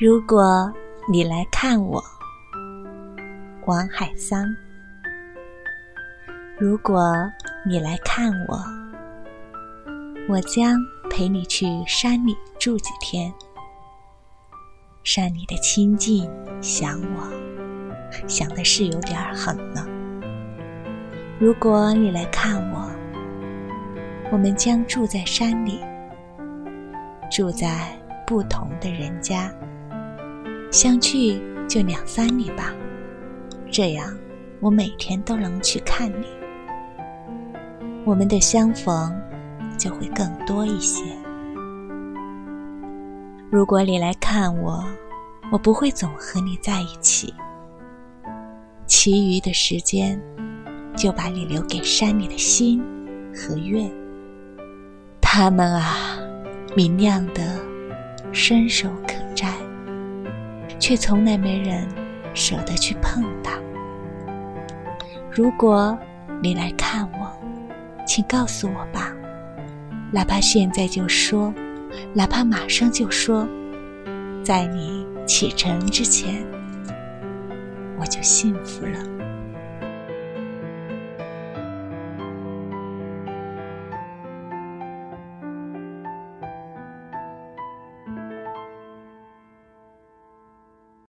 如果你来看我，王海桑。如果你来看我，我将陪你去山里住几天。山里的清静，想我，想的是有点狠了。如果你来看我，我们将住在山里，住在不同的人家，相聚就两三里吧，这样我每天都能去看你。我们的相逢就会更多一些。如果你来看我，我不会总和你在一起，其余的时间就把你留给山里的星和月。它们啊，明亮的，伸手可，却从来没人舍得去碰它。如果你来看我，请告诉我吧，哪怕现在就说，哪怕马上就说，在你启程之前，我就幸福了。